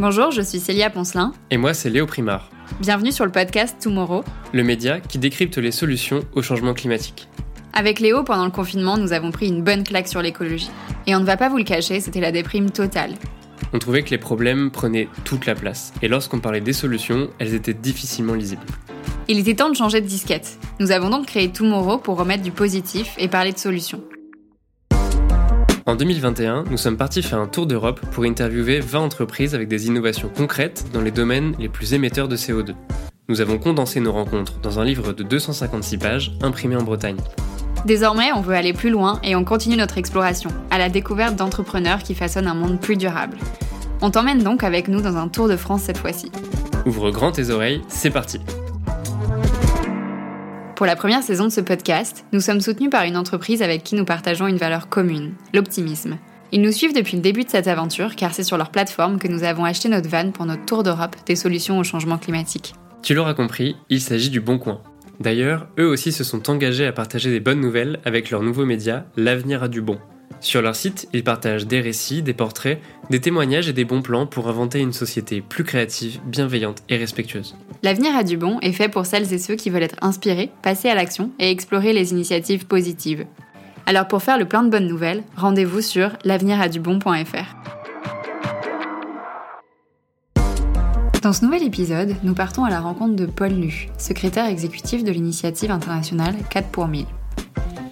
Bonjour, je suis Célia Poncelin. Et moi, c'est Léo Primard. Bienvenue sur le podcast Tomorrow, le média qui décrypte les solutions au changement climatique. Avec Léo, pendant le confinement, nous avons pris une bonne claque sur l'écologie. Et on ne va pas vous le cacher, c'était la déprime totale. On trouvait que les problèmes prenaient toute la place, et lorsqu'on parlait des solutions, elles étaient difficilement lisibles. Il était temps de changer de disquette. Nous avons donc créé Tomorrow pour remettre du positif et parler de solutions. En 2021, nous sommes partis faire un tour d'Europe pour interviewer 20 entreprises avec des innovations concrètes dans les domaines les plus émetteurs de CO2. Nous avons condensé nos rencontres dans un livre de 256 pages imprimé en Bretagne. Désormais, on veut aller plus loin et on continue notre exploration, à la découverte d'entrepreneurs qui façonnent un monde plus durable. On t'emmène donc avec nous dans un tour de France cette fois-ci. Ouvre grand tes oreilles, c'est parti Pour la première saison de ce podcast, nous sommes soutenus par une entreprise avec qui nous partageons une valeur commune, l'optimisme. Ils nous suivent depuis le début de cette aventure car c'est sur leur plateforme que nous avons acheté notre van pour notre tour d'Europe des solutions au changement climatique. Tu l'auras compris, il s'agit du Bon Coin, D'ailleurs, eux aussi se sont engagés à partager des bonnes nouvelles avec leur nouveau média, L'avenir a du bon. Sur leur site, ils partagent des récits, des portraits, des témoignages et des bons plans pour inventer une société plus créative, bienveillante et respectueuse. L'avenir a du bon est fait pour celles et ceux qui veulent être inspirés, passer à l'action et explorer les initiatives positives. Alors pour faire le plein de bonnes nouvelles, rendez-vous sur l'avenir-a-du-bon.fr. Dans ce nouvel épisode, nous partons à la rencontre de Paul Nu, secrétaire exécutif de l'initiative internationale 4 pour 1000.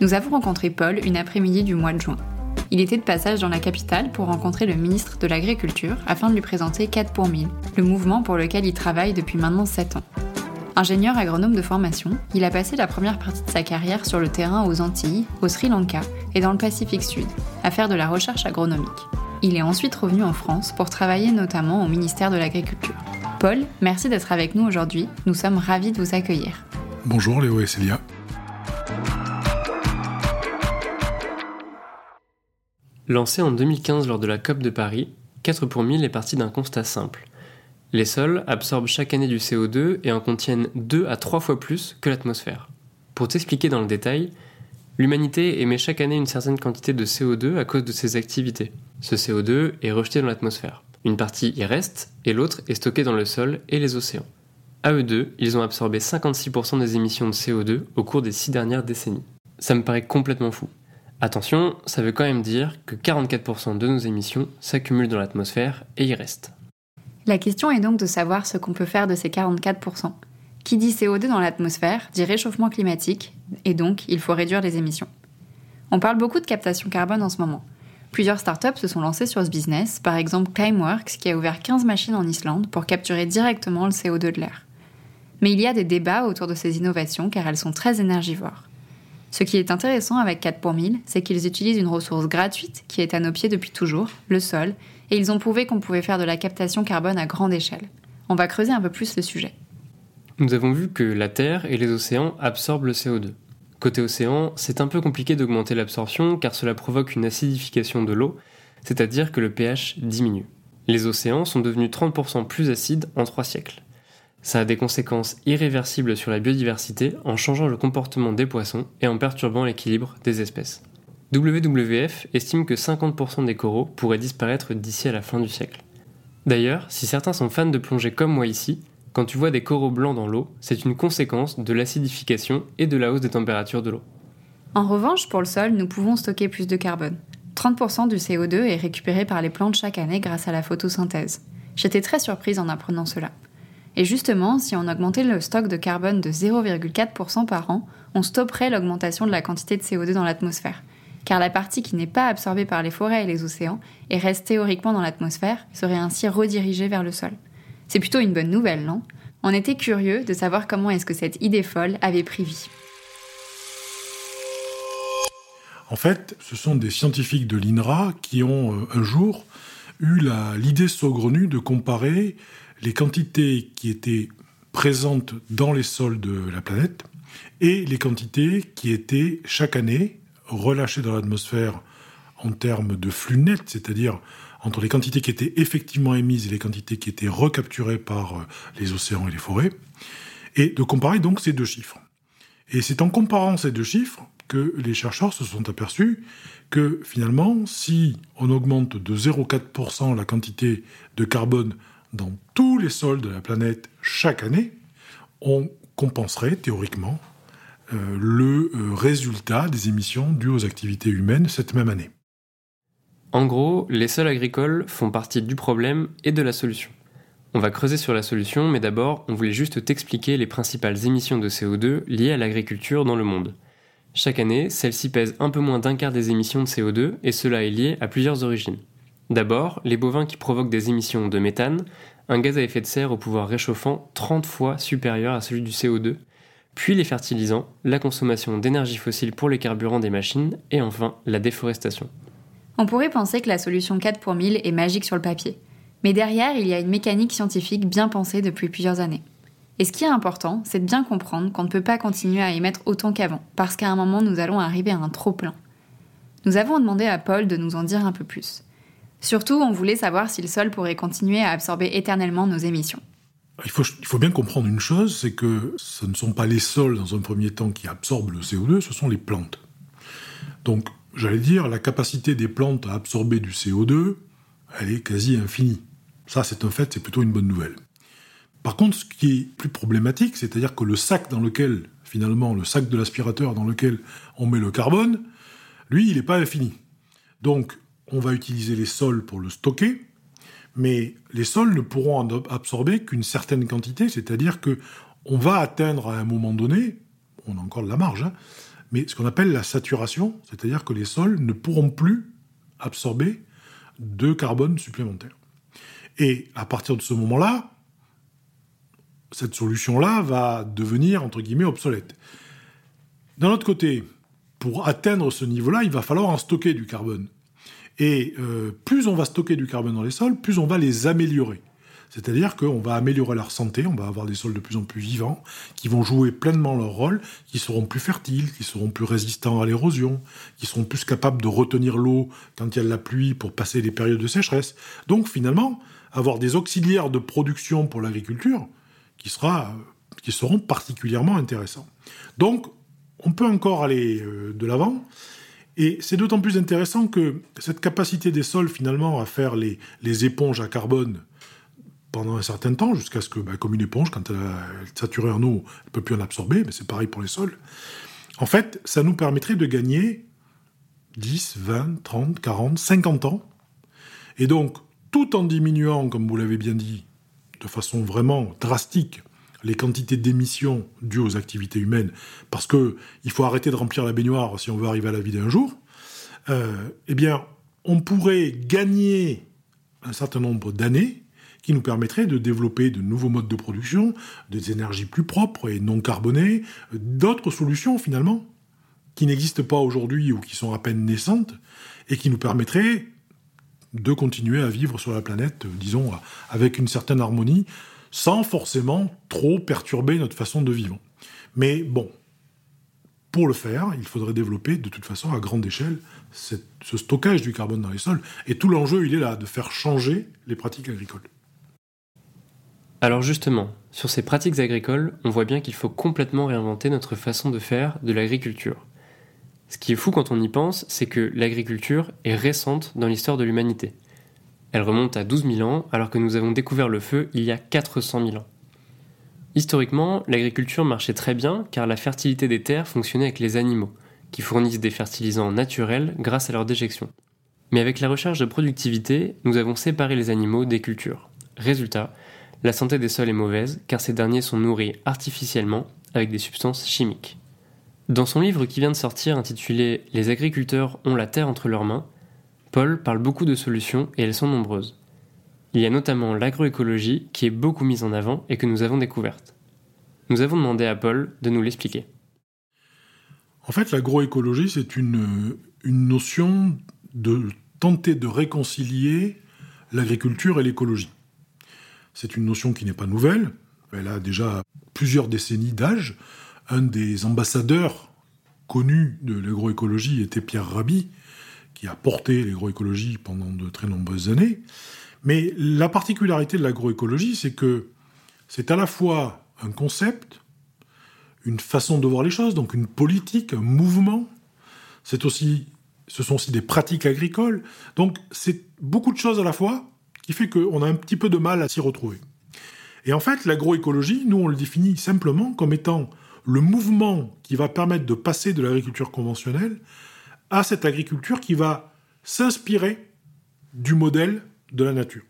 Nous avons rencontré Paul une après-midi du mois de juin. Il était de passage dans la capitale pour rencontrer le ministre de l'Agriculture afin de lui présenter 4 pour 1000, le mouvement pour lequel il travaille depuis maintenant 7 ans. Ingénieur agronome de formation, il a passé la première partie de sa carrière sur le terrain aux Antilles, au Sri Lanka et dans le Pacifique Sud, à faire de la recherche agronomique. Il est ensuite revenu en France pour travailler notamment au ministère de l'Agriculture. Paul, merci d'être avec nous aujourd'hui. Nous sommes ravis de vous accueillir. Bonjour Léo et Célia. Lancé en 2015 lors de la COP de Paris, 4 pour 1000 est parti d'un constat simple. Les sols absorbent chaque année du CO2 et en contiennent 2 à 3 fois plus que l'atmosphère. Pour t'expliquer dans le détail, l'humanité émet chaque année une certaine quantité de CO2 à cause de ses activités. Ce CO2 est rejeté dans l'atmosphère. Une partie y reste et l'autre est stockée dans le sol et les océans. À eux deux, ils ont absorbé 56% des émissions de CO2 au cours des six dernières décennies. Ça me paraît complètement fou. Attention, ça veut quand même dire que 44% de nos émissions s'accumulent dans l'atmosphère et y restent. La question est donc de savoir ce qu'on peut faire de ces 44%. Qui dit CO2 dans l'atmosphère dit réchauffement climatique, et donc il faut réduire les émissions. On parle beaucoup de captation carbone en ce moment. Plusieurs startups se sont lancées sur ce business, par exemple Climeworks qui a ouvert 15 machines en Islande pour capturer directement le CO2 de l'air. Mais il y a des débats autour de ces innovations car elles sont très énergivores. Ce qui est intéressant avec 4 pour 1000, c'est qu'ils utilisent une ressource gratuite qui est à nos pieds depuis toujours, le sol, et ils ont prouvé qu'on pouvait faire de la captation carbone à grande échelle. On va creuser un peu plus le sujet. Nous avons vu que la Terre et les océans absorbent le CO2. Côté océan, c'est un peu compliqué d'augmenter l'absorption car cela provoque une acidification de l'eau, c'est-à-dire que le pH diminue. Les océans sont devenus 30% plus acides en 3 siècles. Ça a des conséquences irréversibles sur la biodiversité en changeant le comportement des poissons et en perturbant l'équilibre des espèces. WWF estime que 50% des coraux pourraient disparaître d'ici à la fin du siècle. D'ailleurs, si certains sont fans de plongée comme moi ici, quand tu vois des coraux blancs dans l'eau, c'est une conséquence de l'acidification et de la hausse des températures de l'eau. En revanche, pour le sol, nous pouvons stocker plus de carbone. 30% du CO2 est récupéré par les plantes chaque année grâce à la photosynthèse. J'étais très surprise en apprenant cela. Et justement, si on augmentait le stock de carbone de 0,4% par an, on stopperait l'augmentation de la quantité de CO2 dans l'atmosphère. Car la partie qui n'est pas absorbée par les forêts et les océans et reste théoriquement dans l'atmosphère serait ainsi redirigée vers le sol. C'est plutôt une bonne nouvelle, non? On était curieux de savoir comment est-ce que cette idée folle avait pris vie. En fait, ce sont des scientifiques de l'INRA qui ont euh, un jour eu l'idée saugrenue de comparer les quantités qui étaient présentes dans les sols de la planète et les quantités qui étaient chaque année relâchées dans l'atmosphère en termes de flux net, c'est-à-dire entre les quantités qui étaient effectivement émises et les quantités qui étaient recapturées par euh, les océans et les forêts, et de comparer donc ces deux chiffres. Et c'est en comparant ces deux chiffres que les chercheurs se sont aperçus que finalement, si on augmente de 0,4% la quantité de carbone dans tous les sols de la planète chaque année, on compenserait théoriquement euh, le euh, résultat des émissions dues aux activités humaines cette même année. En gros, les sols agricoles font partie du problème et de la solution. On va creuser sur la solution, mais d'abord, on voulait juste t'expliquer les principales émissions de CO2 liées à l'agriculture dans le monde. Chaque année, celle-ci pèse un peu moins d'un quart des émissions de CO2, et cela est lié à plusieurs origines. D'abord, les bovins qui provoquent des émissions de méthane, un gaz à effet de serre au pouvoir réchauffant 30 fois supérieur à celui du CO2, puis les fertilisants, la consommation d'énergie fossile pour les carburants des machines, et enfin la déforestation. On pourrait penser que la solution 4 pour 1000 est magique sur le papier. Mais derrière, il y a une mécanique scientifique bien pensée depuis plusieurs années. Et ce qui est important, c'est de bien comprendre qu'on ne peut pas continuer à émettre autant qu'avant, parce qu'à un moment, nous allons arriver à un trop-plein. Nous avons demandé à Paul de nous en dire un peu plus. Surtout, on voulait savoir si le sol pourrait continuer à absorber éternellement nos émissions. Il faut, bien comprendre une chose, c'est que ce ne sont pas les sols, dans un premier temps, qui absorbent le CO2, ce sont les plantes. Donc, j'allais dire, la capacité des plantes à absorber du CO2, elle est quasi infinie. Ça, c'est un fait, c'est plutôt une bonne nouvelle. Par contre, ce qui est plus problématique, c'est-à-dire que le sac dans lequel, finalement, le sac de l'aspirateur dans lequel on met le carbone, lui, il n'est pas infini. Donc, on va utiliser les sols pour le stocker, mais les sols ne pourront absorber qu'une certaine quantité, c'est-à-dire que on va atteindre à un moment donné, on a encore de la marge, hein, mais ce qu'on appelle la saturation, c'est-à-dire que les sols ne pourront plus absorber de carbone supplémentaire. Et à partir de ce moment-là, cette solution-là va devenir, entre guillemets, obsolète. D'un autre côté, pour atteindre ce niveau-là, il va falloir en stocker du carbone. Et euh, plus on va stocker du carbone dans les sols, plus on va les améliorer. C'est-à-dire qu'on va améliorer leur santé, on va avoir des sols de plus en plus vivants, qui vont jouer pleinement leur rôle, qui seront plus fertiles, qui seront plus résistants à l'érosion, qui seront plus capables de retenir l'eau quand il y a de la pluie pour passer les périodes de sécheresse. Donc finalement, avoir des auxiliaires de production pour l'agriculture qui, sera, qui seront particulièrement intéressants. Donc, on peut encore aller euh, de l'avant. Et c'est d'autant plus intéressant que cette capacité des sols, finalement, à faire les, les éponges à carbone pendant un certain temps, jusqu'à ce que, bah, comme une éponge, quand elle est saturée en eau, elle ne peut plus en absorber, mais c'est pareil pour les sols. En fait, ça nous permettrait de gagner 10, 20, 30, 40, 50 ans. Et donc, tout en diminuant, comme vous l'avez bien dit, de façon vraiment drastique, les quantités d'émissions dues aux activités humaines, parce qu'il faut arrêter de remplir la baignoire si on veut arriver à la vie d'un jour, euh, eh bien, on pourrait gagner un certain nombre d'années qui nous permettraient de développer de nouveaux modes de production, des énergies plus propres et non carbonées, d'autres solutions finalement, qui n'existent pas aujourd'hui ou qui sont à peine naissantes, et qui nous permettraient de continuer à vivre sur la planète, disons, avec une certaine harmonie, sans forcément trop perturber notre façon de vivre. Mais bon, pour le faire, il faudrait développer de toute façon à grande échelle ce stockage du carbone dans les sols. Et tout l'enjeu, il est là, de faire changer les pratiques agricoles. Alors justement, sur ces pratiques agricoles, on voit bien qu'il faut complètement réinventer notre façon de faire de l'agriculture. Ce qui est fou quand on y pense, c'est que l'agriculture est récente dans l'histoire de l'humanité. Elle remonte à 12 000 ans, alors que nous avons découvert le feu il y a 400 000 ans. Historiquement, l'agriculture marchait très bien car la fertilité des terres fonctionnait avec les animaux, qui fournissent des fertilisants naturels grâce à leur déjection. Mais avec la recherche de productivité, nous avons séparé les animaux des cultures. Résultat, la santé des sols est mauvaise car ces derniers sont nourris artificiellement avec des substances chimiques. Dans son livre qui vient de sortir intitulé Les agriculteurs ont la terre entre leurs mains, Paul parle beaucoup de solutions et elles sont nombreuses. Il y a notamment l'agroécologie qui est beaucoup mise en avant et que nous avons découverte. Nous avons demandé à Paul de nous l'expliquer. En fait, l'agroécologie, c'est une, notion de tenter de réconcilier l'agriculture et l'écologie. C'est une notion qui n'est pas nouvelle, elle a déjà plusieurs décennies d'âge, un des ambassadeurs connus de l'agroécologie était Pierre Rabhi, qui a porté l'agroécologie pendant de très nombreuses années. Mais la particularité de l'agroécologie, c'est que c'est à la fois un concept, une façon de voir les choses, donc une politique, un mouvement. C'est aussi, ce sont aussi des pratiques agricoles. Donc c'est beaucoup de choses à la fois qui fait qu'on a un petit peu de mal à s'y retrouver. Et en fait, l'agroécologie, nous, on le définit simplement comme étant le mouvement qui va permettre de passer de l'agriculture conventionnelle à cette agriculture qui va s'inspirer du modèle de la nature.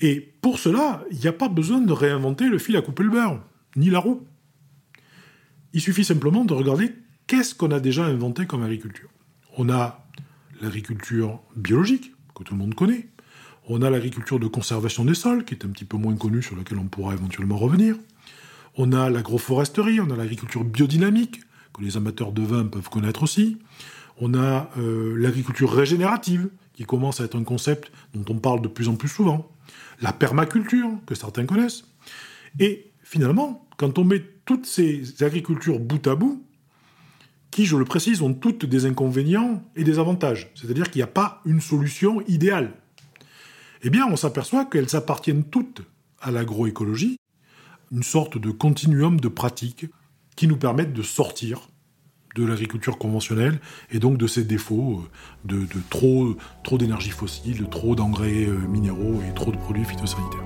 Et pour cela, il n'y a pas besoin de réinventer le fil à couper le beurre, ni la roue. Il suffit simplement de regarder qu'est-ce qu'on a déjà inventé comme agriculture. On a l'agriculture biologique, que tout le monde connaît. On a l'agriculture de conservation des sols, qui est un petit peu moins connue, sur laquelle on pourra éventuellement revenir. On a l'agroforesterie, on a l'agriculture biodynamique, que les amateurs de vin peuvent connaître aussi. On a euh, l'agriculture régénérative, qui commence à être un concept dont on parle de plus en plus souvent. La permaculture, que certains connaissent. Et finalement, quand on met toutes ces agricultures bout à bout, qui, je le précise, ont toutes des inconvénients et des avantages. C'est-à-dire qu'il n'y a pas une solution idéale. Eh bien, on s'aperçoit qu'elles appartiennent toutes à l'agroécologie, une sorte de continuum de pratiques qui nous permettent de sortir de l'agriculture conventionnelle et donc de ses défauts euh, de, trop, trop d'énergie fossile, trop d'engrais euh, minéraux et trop de produits phytosanitaires.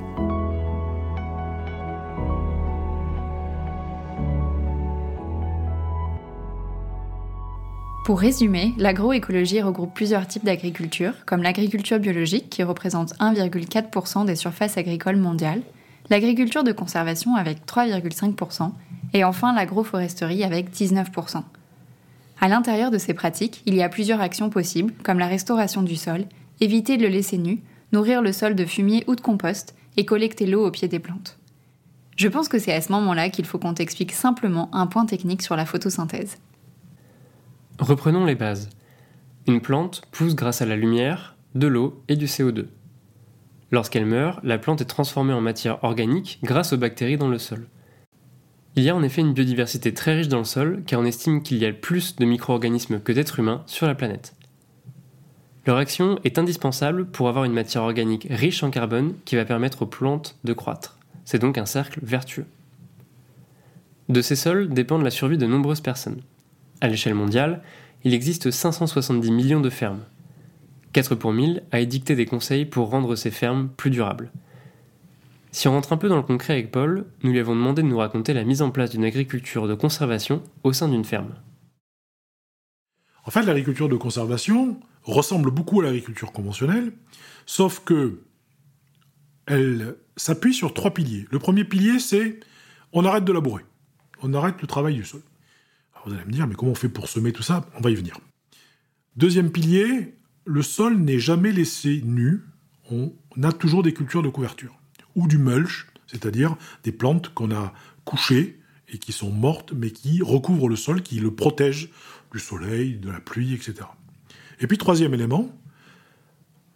Pour résumer, l'agroécologie regroupe plusieurs types d'agriculture, comme l'agriculture biologique qui représente 1,4% des surfaces agricoles mondiales, l'agriculture de conservation avec 3,5%, et enfin l'agroforesterie avec 19%. À l'intérieur de ces pratiques, il y a plusieurs actions possibles, comme la restauration du sol, éviter de le laisser nu, nourrir le sol de fumier ou de compost, et collecter l'eau au pied des plantes. Je pense que c'est à ce moment-là qu'il faut qu'on t'explique simplement un point technique sur la photosynthèse. Reprenons les bases. Une plante pousse grâce à la lumière, de l'eau et du CO2. Lorsqu'elle meurt, la plante est transformée en matière organique grâce aux bactéries dans le sol. Il y a en effet une biodiversité très riche dans le sol car on estime qu'il y a plus de micro-organismes que d'êtres humains sur la planète. Leur action est indispensable pour avoir une matière organique riche en carbone qui va permettre aux plantes de croître. C'est donc un cercle vertueux. De ces sols dépendent la survie de nombreuses personnes. À l'échelle mondiale, il existe 570 millions de fermes. 4 pour 1000 a édicté des conseils pour rendre ces fermes plus durables. Si on rentre un peu dans le concret avec Paul, nous lui avons demandé de nous raconter la mise en place d'une agriculture de conservation au sein d'une ferme. En fait, l'agriculture de conservation ressemble beaucoup à l'agriculture conventionnelle, sauf que elle s'appuie sur trois piliers. Le premier pilier, c'est on arrête de labourer, on arrête le travail du sol vous allez me dire, mais comment on fait pour semer tout ça? On va y venir. Deuxième pilier, le sol n'est jamais laissé nu. On a toujours des cultures de couverture. Ou du mulch, c'est-à-dire des plantes qu'on a couchées et qui sont mortes, mais qui recouvrent le sol, qui le protègent du soleil, de la pluie, etc. Et puis troisième élément,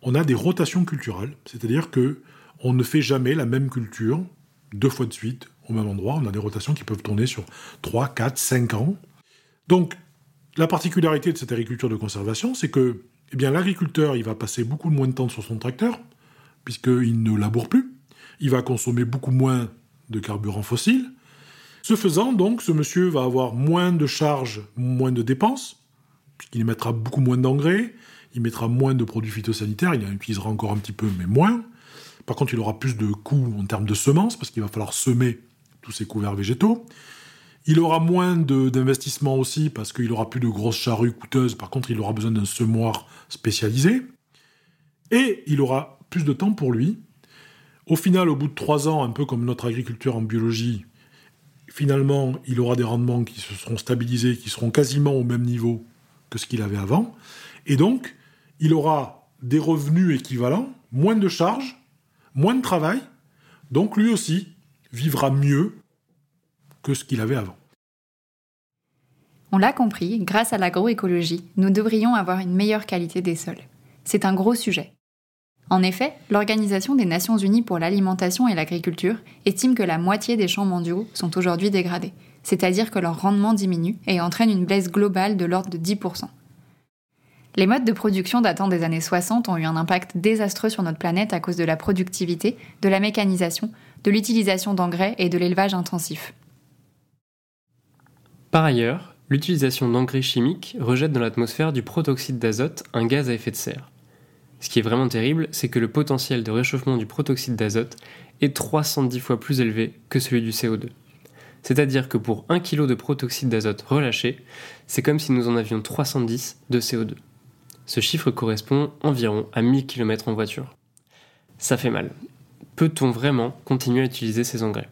on a des rotations culturelles, c'est-à-dire que on ne fait jamais la même culture deux fois de suite au même endroit. On a des rotations qui peuvent tourner sur 3, 4, 5 ans. Donc, la particularité de cette agriculture de conservation, c'est que eh l'agriculteur, il va passer beaucoup moins de temps sur son tracteur, puisqu'il ne laboure plus. Il va consommer beaucoup moins de carburant fossile. Ce faisant, donc, ce monsieur va avoir moins de charges, moins de dépenses, puisqu'il mettra beaucoup moins d'engrais, il mettra moins de produits phytosanitaires, il en utilisera encore un petit peu, mais moins. Par contre, il aura plus de coûts en termes de semences, parce qu'il va falloir semer tous ces couverts végétaux. Il aura moins d'investissement aussi parce qu'il aura plus de grosses charrues coûteuses. Par contre, il aura besoin d'un semoir spécialisé. Et il aura plus de temps pour lui. Au final, au bout de trois ans, un peu comme notre agriculture en biologie, finalement, il aura des rendements qui se seront stabilisés, qui seront quasiment au même niveau que ce qu'il avait avant. Et donc, il aura des revenus équivalents, moins de charges, moins de travail. Donc, lui aussi vivra mieux que ce qu'il avait avant. On l'a compris, grâce à l'agroécologie, nous devrions avoir une meilleure qualité des sols. C'est un gros sujet. En effet, l'Organisation des Nations Unies pour l'alimentation et l'agriculture estime que la moitié des champs mondiaux sont aujourd'hui dégradés, c'est-à-dire que leur rendement diminue et entraîne une baisse globale de l'ordre de 10%. Les modes de production datant des années 60 ont eu un impact désastreux sur notre planète à cause de la productivité, de la mécanisation, de l'utilisation d'engrais et de l'élevage intensif. Par ailleurs, l'utilisation d'engrais chimiques rejette dans l'atmosphère du protoxyde d'azote, un gaz à effet de serre. Ce qui est vraiment terrible, c'est que le potentiel de réchauffement du protoxyde d'azote est 310 fois plus élevé que celui du CO2. C'est-à-dire que pour 1 kg de protoxyde d'azote relâché, c'est comme si nous en avions 310 de CO2. Ce chiffre correspond environ à 1000 km en voiture. Ça fait mal. Peut-on vraiment continuer à utiliser ces engrais?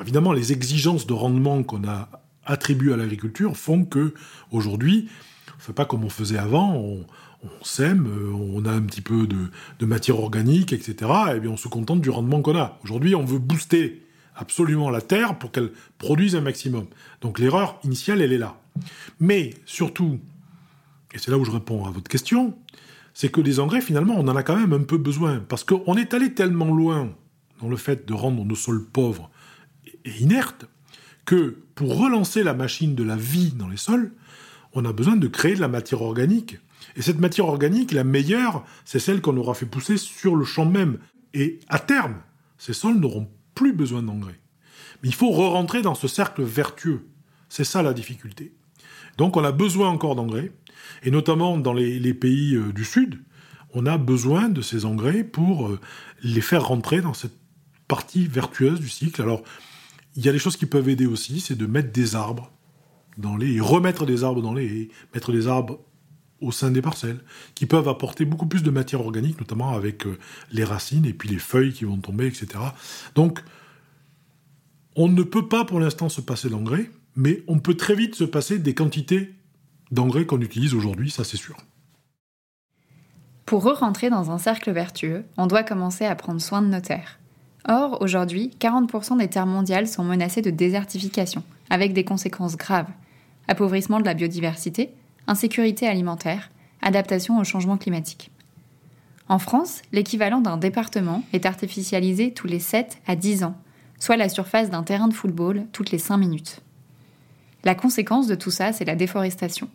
Évidemment, les exigences de rendement qu'on a attribuées à l'agriculture font que aujourd'hui, on ne fait pas comme on faisait avant, on, sème, on a un petit peu de, matière organique, etc. Et bien on se contente du rendement qu'on a. Aujourd'hui, on veut booster absolument la terre pour qu'elle produise un maximum. Donc l'erreur initiale, elle est là. Mais surtout, et c'est là où je réponds à votre question, c'est que des engrais, finalement, on en a quand même un peu besoin. Parce qu'on est allé tellement loin dans le fait de rendre nos sols pauvres et inertes, que pour relancer la machine de la vie dans les sols, on a besoin de créer de la matière organique. Et cette matière organique, la meilleure, c'est celle qu'on aura fait pousser sur le champ même. Et à terme, ces sols n'auront plus besoin d'engrais. Mais il faut re-rentrer dans ce cercle vertueux. C'est ça la difficulté. Donc on a besoin encore d'engrais, et notamment dans les, pays euh, du Sud, on a besoin de ces engrais pour euh, les faire rentrer dans cette partie vertueuse du cycle. Alors, il y a des choses qui peuvent aider aussi, c'est de mettre des arbres dans les, remettre des arbres dans les, mettre des arbres au sein des parcelles, qui peuvent apporter beaucoup plus de matière organique, notamment avec euh, les racines et puis les feuilles qui vont tomber, etc. Donc, on ne peut pas pour l'instant se passer d'engrais, mais on peut très vite se passer des quantités d'engrais qu'on utilise aujourd'hui, ça c'est sûr. Pour re-rentrer dans un cercle vertueux, on doit commencer à prendre soin de nos terres. Or, aujourd'hui, 40% des terres mondiales sont menacées de désertification, avec des conséquences graves. Appauvrissement de la biodiversité, insécurité alimentaire, adaptation au changement climatique. En France, l'équivalent d'un département est artificialisé tous les 7 à 10 ans, soit la surface d'un terrain de football toutes les 5 minutes. La conséquence de tout ça, c'est la déforestation.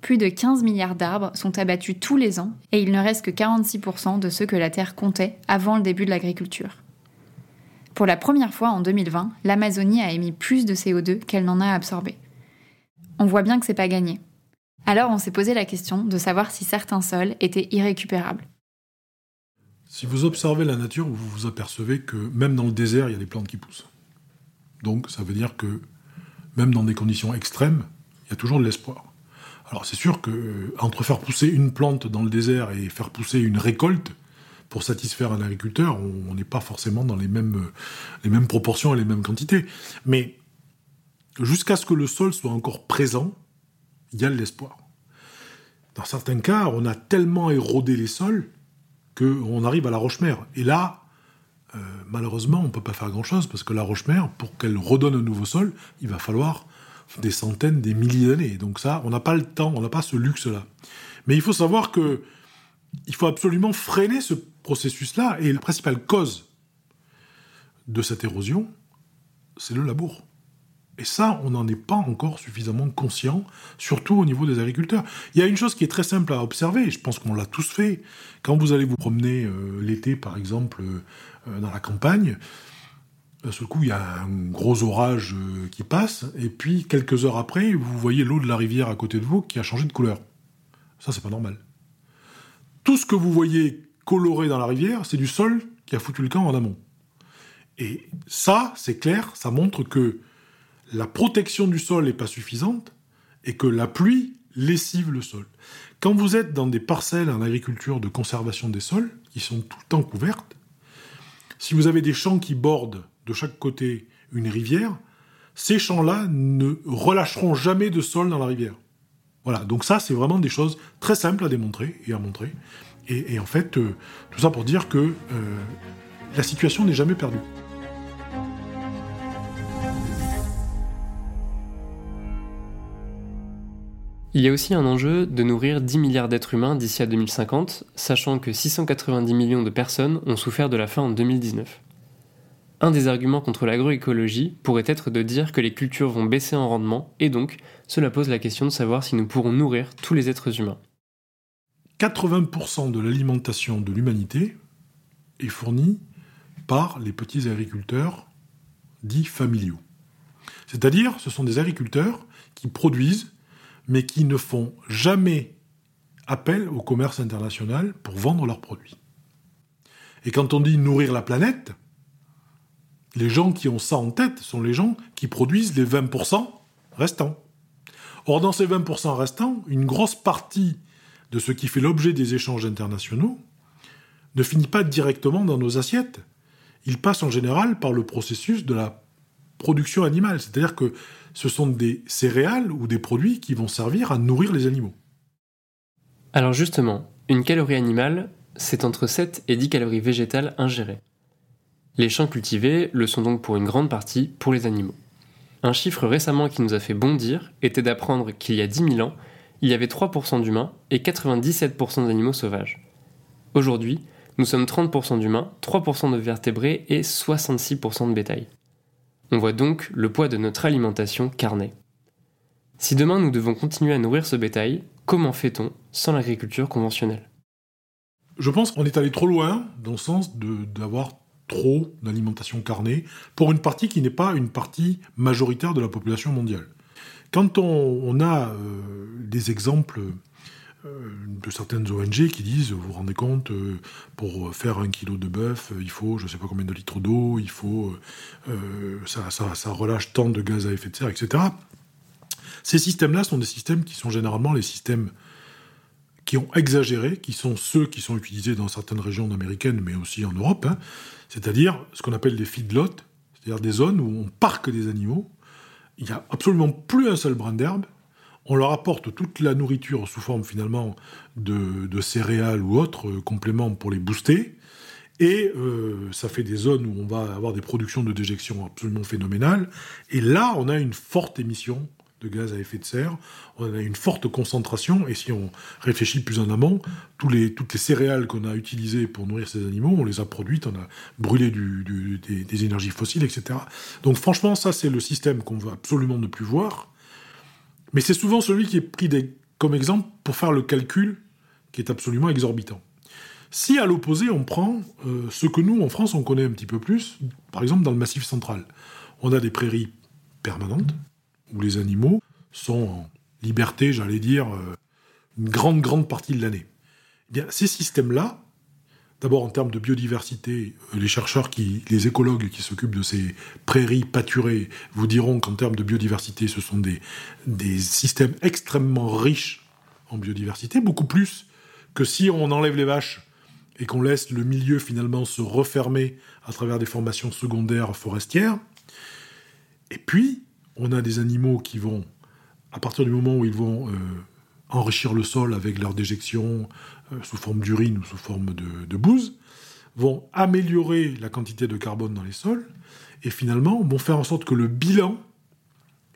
Plus de 15 milliards d'arbres sont abattus tous les ans et il ne reste que 46% de ceux que la Terre comptait avant le début de l'agriculture. Pour la première fois en 2020, l'Amazonie a émis plus de CO2 qu'elle n'en a absorbé. On voit bien que c'est pas gagné. Alors on s'est posé la question de savoir si certains sols étaient irrécupérables. Si vous observez la nature, vous vous apercevez que même dans le désert, il y a des plantes qui poussent. Donc ça veut dire que même dans des conditions extrêmes, il y a toujours de l'espoir. Alors c'est sûr que euh, entre faire pousser une plante dans le désert et faire pousser une récolte pour satisfaire un agriculteur, on n'est pas forcément dans les mêmes, euh, les mêmes proportions et les mêmes quantités. Mais jusqu'à ce que le sol soit encore présent, il y a de l'espoir. Dans certains cas, on a tellement érodé les sols qu'on arrive à la roche-mère. Et là, euh, malheureusement, on ne peut pas faire grand-chose parce que la roche-mère, pour qu'elle redonne un nouveau sol, il va falloir des centaines, des milliers d'années. Donc ça, on n'a pas le temps, on n'a pas ce luxe-là. Mais il faut savoir que il faut absolument freiner ce processus-là. Et la principale cause de cette érosion, c'est le labour. Et ça, on n'en est pas encore suffisamment conscient, surtout au niveau des agriculteurs. Il y a une chose qui est très simple à observer, je pense qu'on l'a tous fait. Quand vous allez vous promener euh, l'été, par exemple, euh, dans la campagne, d'un seul coup, il y a un gros orage euh, qui passe, et puis quelques heures après, vous voyez l'eau de la rivière à côté de vous qui a changé de couleur. Ça, c'est pas normal. Tout ce que vous voyez coloré dans la rivière, c'est du sol qui a foutu le camp en amont. Et ça, c'est clair, ça montre que la protection du sol n'est pas suffisante et que la pluie lessive le sol. Quand vous êtes dans des parcelles en agriculture de conservation des sols, qui sont tout le temps couvertes, si vous avez des champs qui bordent de chaque côté une rivière, ces champs-là ne relâcheront jamais de sol dans la rivière. Voilà, donc ça, c'est vraiment des choses très simples à démontrer et à montrer. Et, en fait, euh, tout ça pour dire que euh, la situation n'est jamais perdue. Il y a aussi un enjeu de nourrir 10 milliards d'êtres humains d'ici à 2050, sachant que 690 millions de personnes ont souffert de la faim en 2019. Un des arguments contre l'agroécologie pourrait être de dire que les cultures vont baisser en rendement, et donc cela pose la question de savoir si nous pourrons nourrir tous les êtres humains. 80% de l'alimentation de l'humanité est fournie par les petits agriculteurs dits familiaux. C'est-à-dire, ce sont des agriculteurs qui produisent mais qui ne font jamais appel au commerce international pour vendre leurs produits. Et quand on dit nourrir la planète, les gens qui ont ça en tête sont les gens qui produisent les 20% restants. Or, dans ces 20% restants, une grosse partie de ce qui fait l'objet des échanges internationaux ne finit pas directement dans nos assiettes. Il passe en général par le processus de la production animale, c'est-à-dire que ce sont des céréales ou des produits qui vont servir à nourrir les animaux. Alors justement, une calorie animale, c'est entre 7 et 10 calories végétales ingérées. Les champs cultivés le sont donc pour une grande partie pour les animaux. Un chiffre récemment qui nous a fait bondir était d'apprendre qu'il y a 10 000 ans, il y avait 3% d'humains et 97% d'animaux sauvages. Aujourd'hui, nous sommes 30% d'humains, 3% de vertébrés et 66% de bétail. On voit donc le poids de notre alimentation carnée. Si demain nous devons continuer à nourrir ce bétail, comment fait-on sans l'agriculture conventionnelle? Je pense qu'on est allé trop loin dans le sens d'avoir trop d'alimentation carnée pour une partie qui n'est pas une partie majoritaire de la population mondiale. Quand on, a euh, des exemples euh, de certaines ONG qui disent, vous vous rendez compte, euh, pour faire un kilo de bœuf, il faut je ne sais pas combien de litres d'eau, il faut ça, relâche tant de gaz à effet de serre, etc. Ces systèmes-là sont des systèmes qui sont généralement les systèmes qui ont exagéré, qui sont ceux qui sont utilisés dans certaines régions américaines, mais aussi en Europe, hein. c'est-à-dire ce qu'on appelle des feedlots, c'est-à-dire des zones où on parque des animaux, il n'y a absolument plus un seul brin d'herbe, on leur apporte toute la nourriture sous forme finalement de, céréales ou autres euh, compléments pour les booster, et euh, ça fait des zones où on va avoir des productions de déjection absolument phénoménales, et là on a une forte émission de gaz à effet de serre, on a une forte concentration, et si on réfléchit plus en amont, toutes les céréales qu'on a utilisées pour nourrir ces animaux, on les a produites, on a brûlé des, énergies fossiles, etc. Donc franchement, ça c'est le système qu'on veut absolument ne plus voir, mais c'est souvent celui qui est pris comme exemple pour faire le calcul qui est absolument exorbitant. Si à l'opposé, on prend euh, ce que nous, en France, on connaît un petit peu plus, par exemple dans le Massif central, on a des prairies permanentes, où les animaux sont en liberté, j'allais dire, euh, une grande, grande partie de l'année. Eh bien, ces systèmes-là, d'abord en termes de biodiversité, euh, les chercheurs, qui, les écologues qui s'occupent de ces prairies pâturées vous diront qu'en termes de biodiversité, ce sont des, des systèmes extrêmement riches en biodiversité, beaucoup plus que si on enlève les vaches et qu'on laisse le milieu finalement se refermer à travers des formations secondaires forestières. Et puis, on a des animaux qui vont, à partir du moment où ils vont euh, enrichir le sol avec leur déjection euh, sous forme d'urine ou sous forme de, bouse, vont améliorer la quantité de carbone dans les sols et finalement vont faire en sorte que le bilan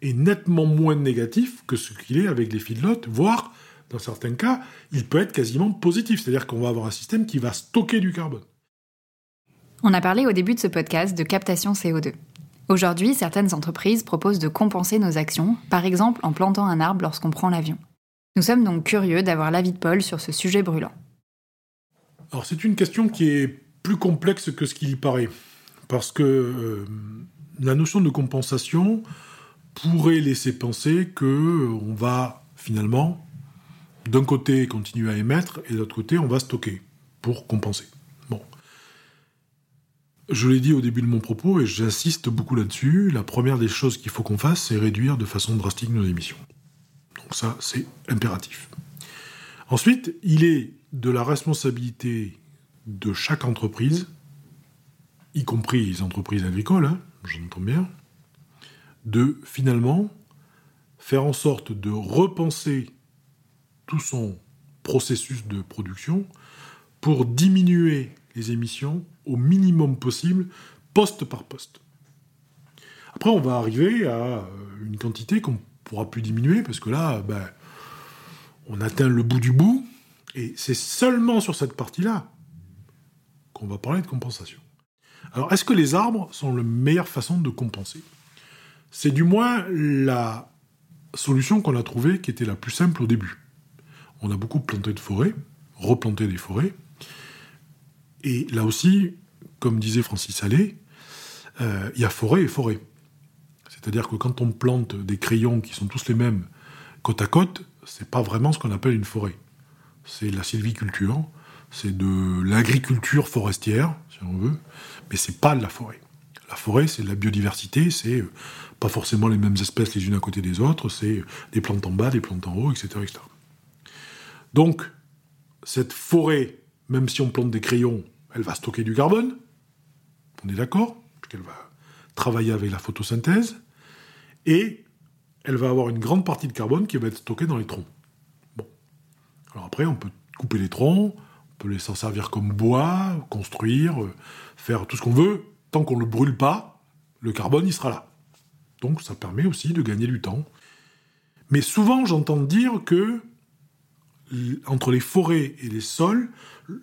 est nettement moins négatif que ce qu'il est avec les feedlots, voire dans certains cas, il peut être quasiment positif, c'est-à-dire qu'on va avoir un système qui va stocker du carbone. On a parlé au début de ce podcast de captation CO2. Aujourd'hui, certaines entreprises proposent de compenser nos actions, par exemple en plantant un arbre lorsqu'on prend l'avion. Nous sommes donc curieux d'avoir l'avis de Paul sur ce sujet brûlant. Alors c'est une question qui est plus complexe que ce qu'il y paraît, parce que euh, la notion de compensation pourrait laisser penser que euh, on va finalement d'un côté continuer à émettre et de l'autre côté on va stocker pour compenser. Je l'ai dit au début de mon propos et j'insiste beaucoup là-dessus, la première des choses qu'il faut qu'on fasse, c'est réduire de façon drastique nos émissions. Donc ça, c'est impératif. Ensuite, il est de la responsabilité de chaque entreprise, y compris les entreprises agricoles, hein, j'entends bien, de finalement faire en sorte de repenser tout son processus de production pour diminuer les émissions au minimum possible, poste par poste. Après, on va arriver à euh, une quantité qu'on pourra plus diminuer, parce que là, ben, on atteint le bout du bout, et c'est seulement sur cette partie-là qu'on va parler de compensation. Alors, est-ce que les arbres sont la meilleure façon de compenser? C'est du moins la solution qu'on a trouvée qui était la plus simple au début. On a beaucoup planté de forêts, replanté des forêts, et là aussi, comme disait Francis Allais, euh, il y a forêt et forêt. C'est-à-dire que quand on plante des crayons qui sont tous les mêmes côte à côte, c'est pas vraiment ce qu'on appelle une forêt. c'est la sylviculture, c'est de l'agriculture forestière, si on veut, mais c'est pas de la forêt. La forêt, c'est de la biodiversité, c'est euh, pas forcément les mêmes espèces les unes à côté des autres, c'est des plantes en bas, des plantes en haut, etc. Donc, cette forêt, même si on plante des crayons, elle va stocker du carbone, on est d'accord, puisqu'elle va travailler avec la photosynthèse, et elle va avoir une grande partie de carbone qui va être stockée dans les troncs. Bon. Alors après, on peut couper les troncs, on peut les s'en servir comme bois, construire, euh, faire tout ce qu'on veut. Tant qu'on ne le brûle pas, le carbone, il sera là. Donc ça permet aussi de gagner du temps. Mais souvent, j'entends dire que entre les forêts et les sols,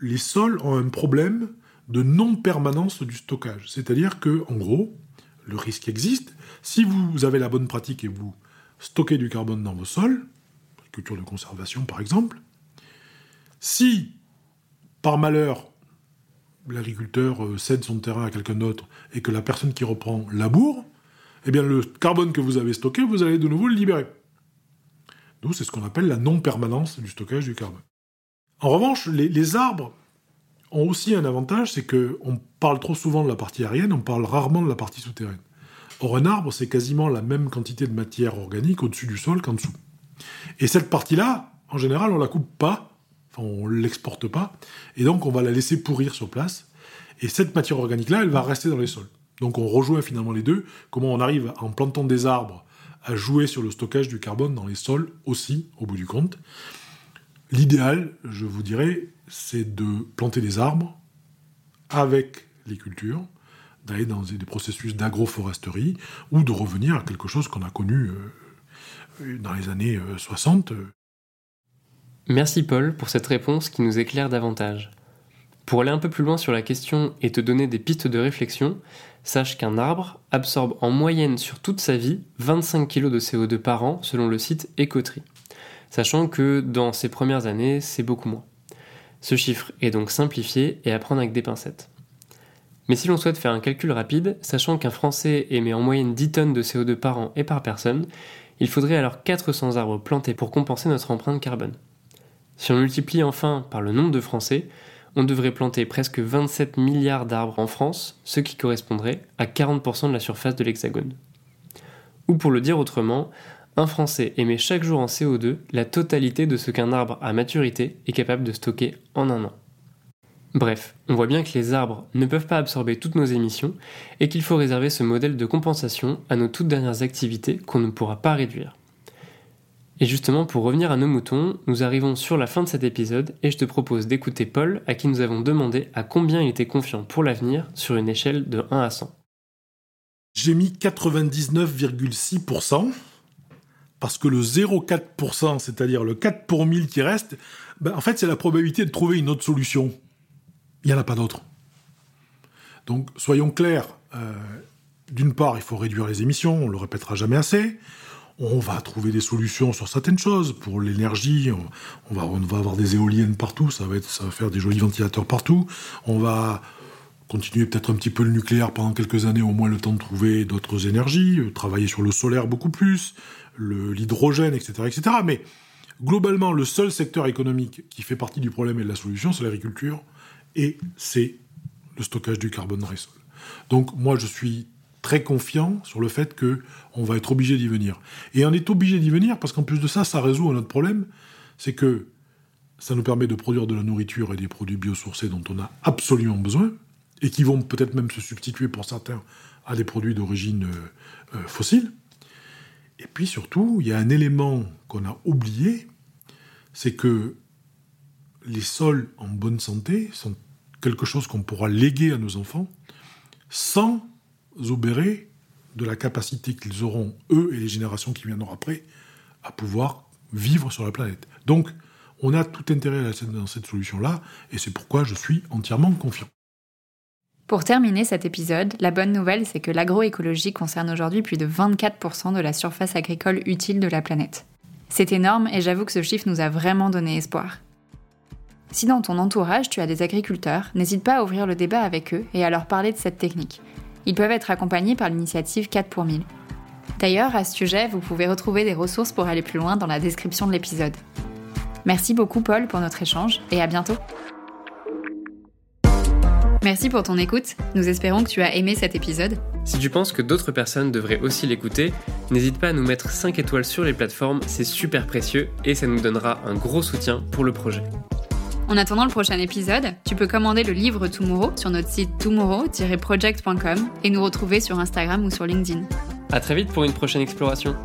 les sols ont un problème de non-permanence du stockage. C'est-à-dire que, en gros, le risque existe. Si vous avez la bonne pratique et vous stockez du carbone dans vos sols, culture de conservation par exemple, si par malheur l'agriculteur euh, cède son terrain à quelqu'un d'autre et que la personne qui reprend laboure, eh bien le carbone que vous avez stocké, vous allez de nouveau le libérer. D'où c'est ce qu'on appelle la non-permanence du stockage du carbone. En revanche, les, arbres ont aussi un avantage, c'est qu'on parle trop souvent de la partie aérienne, on parle rarement de la partie souterraine. Or, un arbre, c'est quasiment la même quantité de matière organique au-dessus du sol qu'en dessous. Et cette partie-là, en général, on la coupe pas, enfin, on l'exporte pas, et donc on va la laisser pourrir sur place. Et cette matière organique-là, elle va rester dans les sols. Donc on rejoint finalement les deux. Comment on arrive, en plantant des arbres, à jouer sur le stockage du carbone dans les sols aussi, au bout du compte. L'idéal, je vous dirais, c'est de planter des arbres avec les cultures, d'aller dans des processus d'agroforesterie ou de revenir à quelque chose qu'on a connu euh, dans les années 60. Euh, Merci Paul pour cette réponse qui nous éclaire davantage. Pour aller un peu plus loin sur la question et te donner des pistes de réflexion, sache qu'un arbre absorbe en moyenne sur toute sa vie 25 kg de CO2 par an selon le site Ecotree, sachant que dans ses premières années, c'est beaucoup moins. Ce chiffre est donc simplifié et à prendre avec des pincettes. Mais si l'on souhaite faire un calcul rapide, sachant qu'un Français émet en moyenne 10 tonnes de CO2 par an et par personne, il faudrait alors 400 arbres plantés pour compenser notre empreinte carbone. Si on multiplie enfin par le nombre de Français, on devrait planter presque 27 milliards d'arbres en France, ce qui correspondrait à 40% de la surface de l'Hexagone. Ou pour le dire autrement, un Français émet chaque jour en CO2 la totalité de ce qu'un arbre à maturité est capable de stocker en un an. Bref, on voit bien que les arbres ne peuvent pas absorber toutes nos émissions et qu'il faut réserver ce modèle de compensation à nos toutes dernières activités qu'on ne pourra pas réduire. Et justement, pour revenir à nos moutons, nous arrivons sur la fin de cet épisode et je te propose d'écouter Paul, à qui nous avons demandé à combien il était confiant pour l'avenir sur une échelle de 1 à 100. J'ai mis 99,6%, parce que le 0,4%, c'est-à-dire le 4 pour 1000 qui reste, ben, en fait, c'est la probabilité de trouver une autre solution. Il n'y en a pas d'autre. Donc, soyons clairs. Euh, d'une part, il faut réduire les émissions, on le répétera jamais assez on va trouver des solutions sur certaines choses. Pour l'énergie, on, va, on va avoir des éoliennes partout, ça va, être, ça va faire des jolis ventilateurs partout. On va continuer peut-être un petit peu le nucléaire pendant quelques années, au moins le temps de trouver d'autres énergies, euh, travailler sur le solaire beaucoup plus, l'hydrogène, etc., etc. Mais globalement, le seul secteur économique qui fait partie du problème et de la solution, c'est l'agriculture, et c'est le stockage du carbone dans les sols. Donc moi, je suis très confiant sur le fait que on va être obligé d'y venir. Et on est obligé d'y venir parce qu'en plus de ça, ça résout un autre problème, c'est que ça nous permet de produire de la nourriture et des produits biosourcés dont on a absolument besoin, et qui vont peut-être même se substituer pour certains à des produits d'origine euh, euh, fossile. Et puis surtout, il y a un élément qu'on a oublié, c'est que les sols en bonne santé sont quelque chose qu'on pourra léguer à nos enfants sans obérer de la capacité qu'ils auront, eux et les générations qui viendront après, à pouvoir vivre sur la planète. Donc, on a tout intérêt dans cette solution-là, et c'est pourquoi je suis entièrement confiant. Pour terminer cet épisode, la bonne nouvelle, c'est que l'agroécologie concerne aujourd'hui plus de 24% de la surface agricole utile de la planète. C'est énorme et j'avoue que ce chiffre nous a vraiment donné espoir. Si dans ton entourage tu as des agriculteurs, n'hésite pas à ouvrir le débat avec eux et à leur parler de cette technique. Ils peuvent être accompagnés par l'initiative 4 pour 1000. D'ailleurs, à ce sujet, vous pouvez retrouver des ressources pour aller plus loin dans la description de l'épisode. Merci beaucoup Paul pour notre échange et à bientôt. Merci pour ton écoute, nous espérons que tu as aimé cet épisode. Si tu penses que d'autres personnes devraient aussi l'écouter, n'hésite pas à nous mettre 5 étoiles sur les plateformes, c'est super précieux et ça nous donnera un gros soutien pour le projet. En attendant le prochain épisode, tu peux commander le livre Tomorrow sur notre site tomorrow-project.com et nous retrouver sur Instagram ou sur LinkedIn. A très vite pour une prochaine exploration.